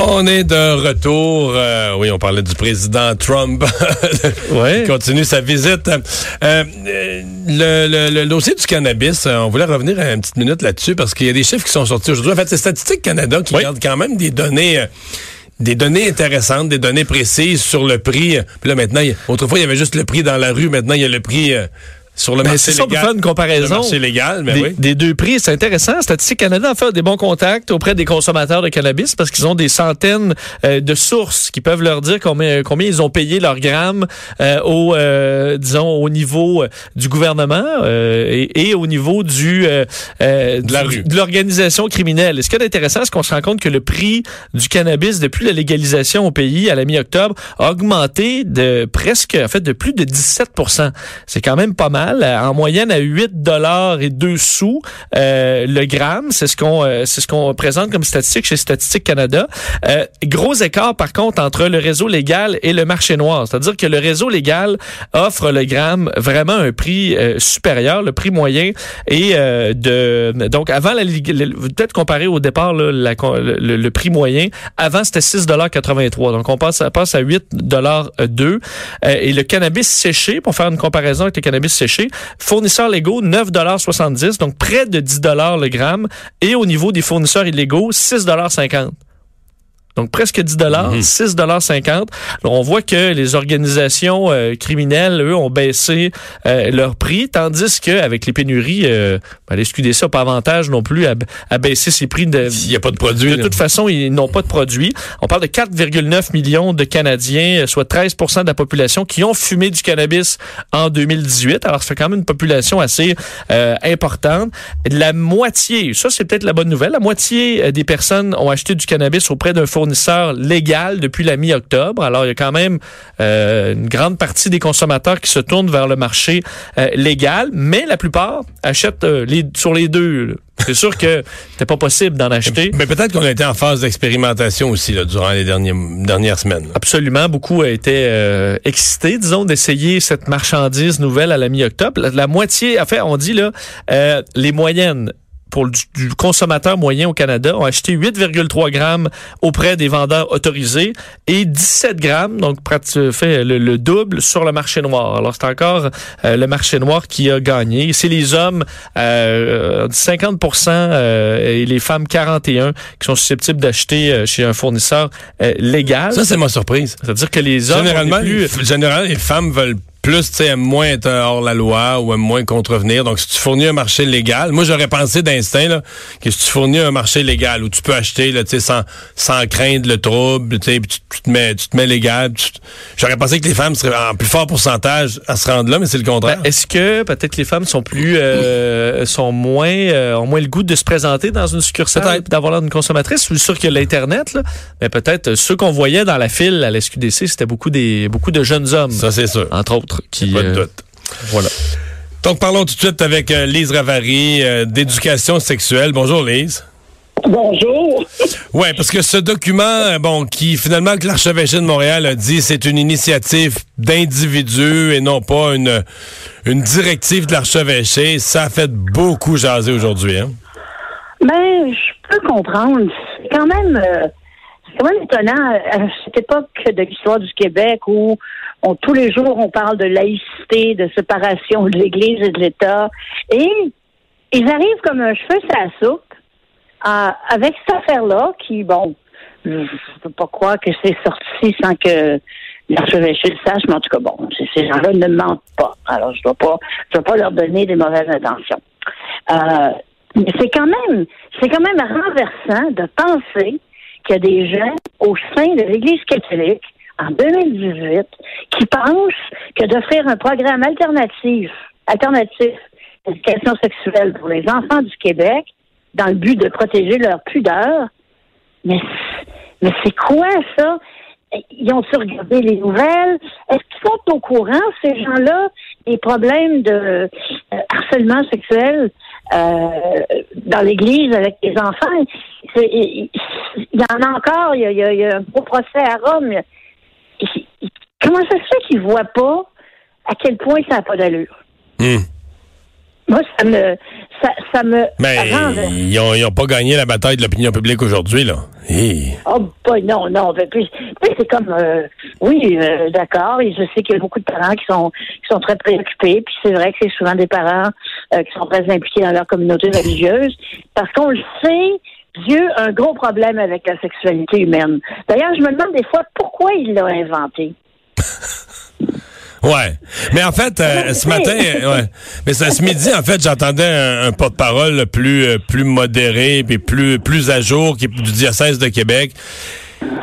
On est de retour. Euh, oui, on parlait du président Trump. Ouais. Il continue sa visite. Euh, le, le- le dossier du cannabis, euh, on voulait revenir une petite minute là-dessus parce qu'il y a des chiffres qui sont sortis aujourd'hui. En fait, c'est Statistique Canada qui Oui. garde quand même des données. euh, des données intéressantes, des données précises sur le prix. Puis là, maintenant, autrefois, il y avait juste le prix dans la rue. Maintenant, il y a le prix sur le Ben, marché c'est ça, on peut légal. faire une comparaison. Légal, mais des, oui. des deux prix, c'est intéressant. Statistique Canada a fait des bons contacts auprès des consommateurs de cannabis parce qu'ils ont des centaines euh, de sources qui peuvent leur dire combien, combien ils ont payé leur gramme euh, au, euh, disons, au niveau euh, du gouvernement euh, et, et au niveau du, De la du- rue. de l'organisation criminelle. Et ce qui est intéressant, c'est qu'on se rend compte que le prix du cannabis depuis la légalisation au pays à la mi-octobre a augmenté de presque, en fait, de plus de 17% C'est quand même pas mal. Euh, En moyenne, à 8 dollars et 2 sous euh, le gramme. C'est ce qu'on euh, ce qu'on présente comme statistique chez Statistique Canada. Gros écart, par contre, entre le réseau légal et le marché noir. C'est-à-dire que le réseau légal offre le gramme vraiment un prix supérieur. Le prix moyen euh, de... Donc, avant la... Peut-être comparé au départ, le, le prix moyen, avant, c'était 6,83 Donc, on passe, passe à 8,2 euh, Et le cannabis séché, pour faire une comparaison avec le cannabis séché, fournisseurs légaux, 9,70 donc près de 10 le gramme. Et au niveau des fournisseurs illégaux, 6,50 donc presque 10 dollars, 6 dollars 50. On voit que les organisations euh, criminelles, eux, ont baissé euh, leur prix, tandis qu'avec les pénuries, euh, ben, les SQDC n'ont pas avantage non plus à, à baisser ses prix. De, Il n'y a pas de produit. de là. toute façon, ils n'ont pas de produits. On parle de 4,9 millions de Canadiens, euh, soit 13% de la population, qui ont fumé du cannabis en 2018. Alors, ça fait quand même une population assez euh, importante. La moitié, ça c'est peut-être la bonne nouvelle, la moitié euh, des personnes ont acheté du cannabis auprès d'un fournisseur légal depuis la mi-octobre. Alors, il y a quand même euh, une grande partie des consommateurs qui se tournent vers le marché euh, légal, mais la plupart achètent euh, les, sur les deux. là. C'est sûr que c'était pas possible d'en acheter. Mais peut-être qu'on a été en phase d'expérimentation aussi là, durant les derniers, dernières semaines. là. Absolument, beaucoup étaient euh, excités, disons, d'essayer cette marchandise nouvelle à la mi-octobre. La, la moitié, en fait, on dit là, euh, les moyennes pour le, du consommateur moyen au Canada ont acheté 8,3 grammes auprès des vendeurs autorisés et 17 grammes, donc fait le, le double sur le marché noir. Alors c'est encore euh, le marché noir qui a gagné. C'est les hommes euh, 50% euh, et les femmes 41 qui sont susceptibles d'acheter euh, chez un fournisseur euh, légal. Ça, c'est ma surprise. C'est-à-dire que les hommes plus... généralement, les femmes veulent plus, tu sais, aiment moins être hors la loi ou aiment moins contrevenir. Donc, si tu fournis un marché légal, moi, j'aurais pensé d'instinct, que si tu fournis un marché légal où tu peux acheter, là, tu sais, sans, sans craindre le trouble, tu tu, te mets, tu te mets légal, j'aurais pensé que les femmes seraient en plus fort pourcentage à se rendre là, mais c'est le contraire. Ben, Est-ce que peut-être les femmes sont plus euh, sont moins euh, ont moins le goût de se présenter dans une succursale d'avoir l'air d'une consommatrice Je suis sûr qu'il y a l'internet là, mais peut-être euh, ceux qu'on voyait dans la file à la SQDC, c'était beaucoup des beaucoup de jeunes hommes Ça, c'est sûr. entre autres qui Pas de euh, doute. voilà. Donc, parlons tout de suite avec euh, Lise Ravary euh, d'éducation sexuelle. Bonjour, Lise. Bonjour. Ouais, parce que ce document, bon, qui finalement que l'archevêché de Montréal a dit, c'est une initiative d'individus et non pas une une directive de l'archevêché, ça a fait beaucoup jaser aujourd'hui. Hein? Ben, je peux comprendre. C'est quand même, euh, c'est même étonnant à cette époque de l'histoire du Québec où on, tous les jours on parle de laïcité, de séparation de l'Église et de l'État, et ils arrivent comme un cheveu sur la soupe euh, avec cette affaire-là qui, bon, je ne peux pas croire que c'est sorti sans que l'archevêché le sache, mais en tout cas, bon, ces gens-là ne mentent pas. Alors, je ne dois pas, je dois pas leur donner des mauvaises intentions. Euh, Mais c'est quand même, c'est quand même renversant de penser qu'il y a des gens au sein de l'Église catholique en 2018 qui pensent que d'offrir un programme alternatif, alternatif d'éducation sexuelle pour les enfants du Québec, dans le but de protéger leur pudeur, mais, mais c'est quoi ça? Ils ont-ils regardé les nouvelles? Est-ce qu'ils sont au courant, ces gens-là, des problèmes de euh, harcèlement sexuel dans l'Église avec les enfants? Il y en a encore, il y a, un beau procès à Rome. Comment ça se fait qu'ils ne voient pas à quel point ça n'a pas d'allure? Hmm. Moi, ça me, ça, ça me Mais ils n'ont pas gagné la bataille de l'opinion publique aujourd'hui, là. Oh, bah, non, non. puis, puis c'est comme, euh, oui, euh, d'accord. Et je sais qu'il y a beaucoup de parents qui sont, qui sont très préoccupés. Puis c'est vrai que c'est souvent des parents euh, qui sont très impliqués dans leur communauté religieuse. Parce qu'on le sait, Dieu a un gros problème avec la sexualité humaine. D'ailleurs, je me demande des fois pourquoi il l'a inventé. Ouais. Mais en fait, euh, ce matin, euh, ouais. Mais ce, ce midi, en fait, j'entendais un, un porte-parole plus euh, plus modéré puis plus plus à jour qui du diocèse de Québec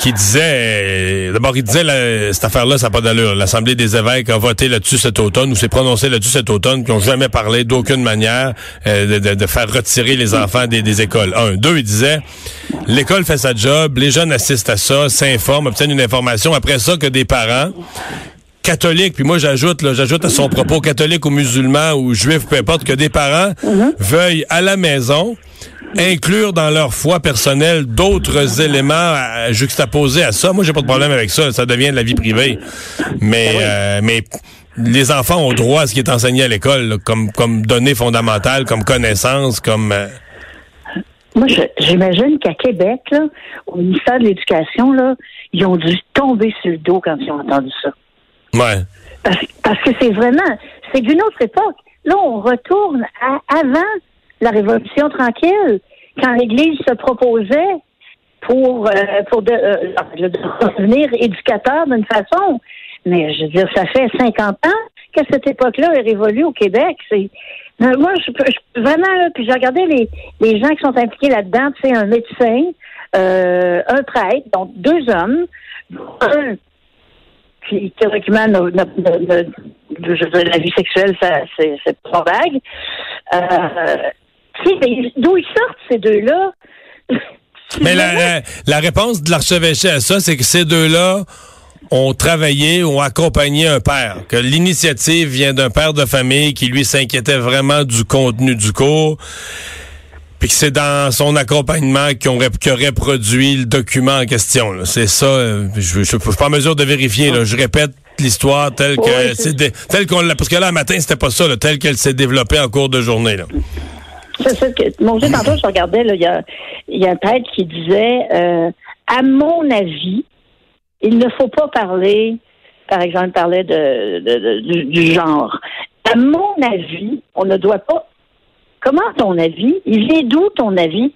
qui disait euh, d'abord il disait là, cette affaire-là ça n'a pas d'allure. L'Assemblée des évêques a voté là-dessus cet automne ou s'est prononcé là-dessus cet automne qui n'ont jamais parlé d'aucune manière euh, de, de- de faire retirer les enfants des, des écoles. Un, deux, il disait l'école fait sa job, les jeunes assistent à ça, s'informent, obtiennent une information. Après ça, que des parents catholiques, puis moi j'ajoute, là, j'ajoute à son propos catholique ou musulman ou juif, peu importe, que des parents veuillent à la maison inclure dans leur foi personnelle d'autres éléments à, juxtaposés à ça. Moi, j'ai pas de problème avec ça. Ça devient de la vie privée. Mais, euh, mais les enfants ont droit à ce qui est enseigné à l'école, comme, comme données fondamentales, comme connaissances, comme... euh, Moi, j'imagine qu'à Québec, là, au ministère de l'Éducation, là, ils ont dû tomber sur le dos quand ils ont entendu ça. Parce, que c'est vraiment, c'est d'une autre époque. Là, on retourne à avant la Révolution tranquille, quand l'Église se proposait pour, euh, pour euh, de devenir éducateur d'une façon. Mais je veux dire, ça fait 50 ans que cette époque-là est révolue au Québec. C'est mais moi, je, je vraiment, puis j'ai regardé les, les gens qui sont impliqués là-dedans, sais, un médecin, euh, un prêtre, donc deux hommes, un théoriquement, la vie sexuelle, c'est, c'est pas vague. Euh, mais d'où ils sortent ces deux-là? Mais la, la réponse de l'archevêché à ça, c'est que ces deux-là ont travaillé, ont accompagné un père. Que l'initiative vient d'un père de famille qui, lui, s'inquiétait vraiment du contenu du cours. Puis que c'est dans son accompagnement qu'il aurait, produit le document en question. C'est ça. euh, Je ne suis pas en mesure de vérifier. Là. Je répète l'histoire telle que Ouais, c'est telle qu'on l'a parce que là matin c'était pas ça là, telle qu'elle s'est développée en cours de journée là. C'est ça que, mon Dieu, tantôt, je regardais, il y a, il y a un prêtre qui disait, euh, à mon avis, il ne faut pas parler, par exemple, parlait de, de- de- du, du genre. À mon avis, on ne doit pas. Comment ton avis? Il vient d'où ton avis?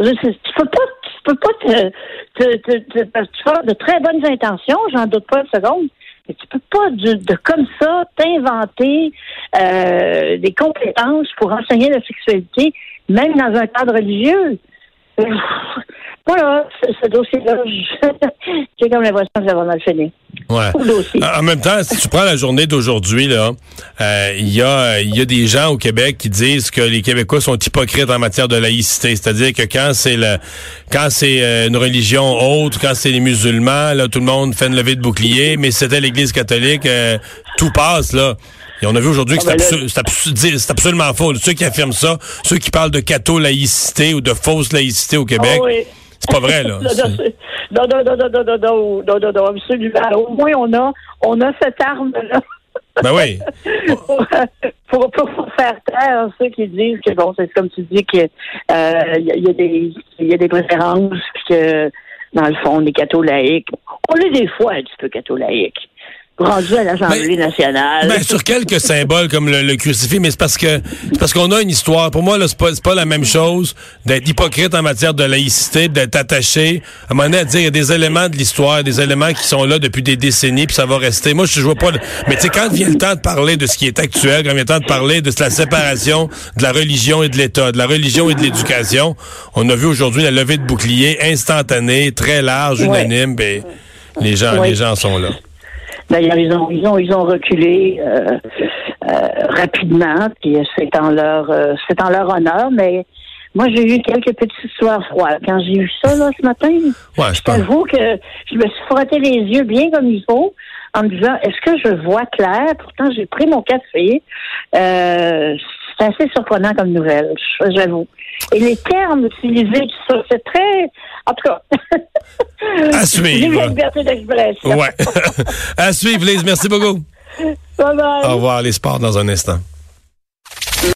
Je Tu peux pas, tu peux pas te, te, de très bonnes intentions, j'en doute pas une seconde, mais tu peux pas de, de comme ça t'inventer euh, des compétences pour enseigner la sexualité, même dans un cadre religieux. Euh, Voilà, ce, ce dossier-là, j'ai comme l'impression que ça va mal finir. Ouais. En même temps, si tu prends la journée d'aujourd'hui, là, euh, il y a, il y a des gens au Québec qui disent que les Québécois sont hypocrites en matière de laïcité. C'est-à-dire que quand c'est le, quand c'est euh, une religion autre, quand c'est les musulmans, là, tout le monde fait une levée de bouclier. Mais si c'était l'Église catholique, euh, tout passe, là. Et on a vu aujourd'hui que Ah, c'est ben absu- c'est absu- absolument faux. Ceux qui affirment ça, ceux qui parlent de catho-laïcité ou de fausse laïcité au Québec, Ah oui. C'est pas vrai, là. Non, non, non, non, non, non, non, non, non, non, non, absolument. Au moins, on a, on a cette arme-là Ben oui. pour, pour, pour, faire taire ceux qui disent que, bon, c'est comme tu dis, que euh, y, a- y a des y a des préférences, puis que, dans le fond, on est catholaïque. On est des fois un petit peu catholaïque. Rendu à l'Assemblée Ben, nationale. Ben, sur quelques symboles comme le, le crucifix, mais c'est parce que c'est parce qu'on a une histoire. Pour moi, là, c'est pas, c'est pas la même chose d'être hypocrite en matière de laïcité, d'être attaché. À un moment donné, à dire il y a des éléments de l'histoire, des éléments qui sont là depuis des décennies, puis ça va rester. Moi, je vois pas. le- Mais tu sais, quand vient le temps de parler de ce qui est actuel, quand vient le temps de parler de la séparation de la religion et de l'État, de la religion et de l'éducation, on a vu aujourd'hui la levée de bouclier instantanée, très large, Ouais. unanime. Ben, les gens, Ouais. les gens sont là. D'ailleurs, ils ont, ils ont, ils ont reculé euh, euh, rapidement, puis c'est en leur, euh, c'est en leur honneur. Mais moi, j'ai eu quelques petites soirs froides quand j'ai vu ça là ce matin. Ouais, je t'avoue que je me suis frotté les yeux bien comme il faut en me disant est-ce que je vois clair? Pourtant, j'ai pris mon café. C'est assez surprenant comme nouvelle, j'avoue. Et les termes utilisés, tout ça, c'est très. En tout cas. À suivre. Liberté d'expression. Ouais. à suivre, Lise. Merci beaucoup. Bye bye. Au revoir, les sports dans un instant.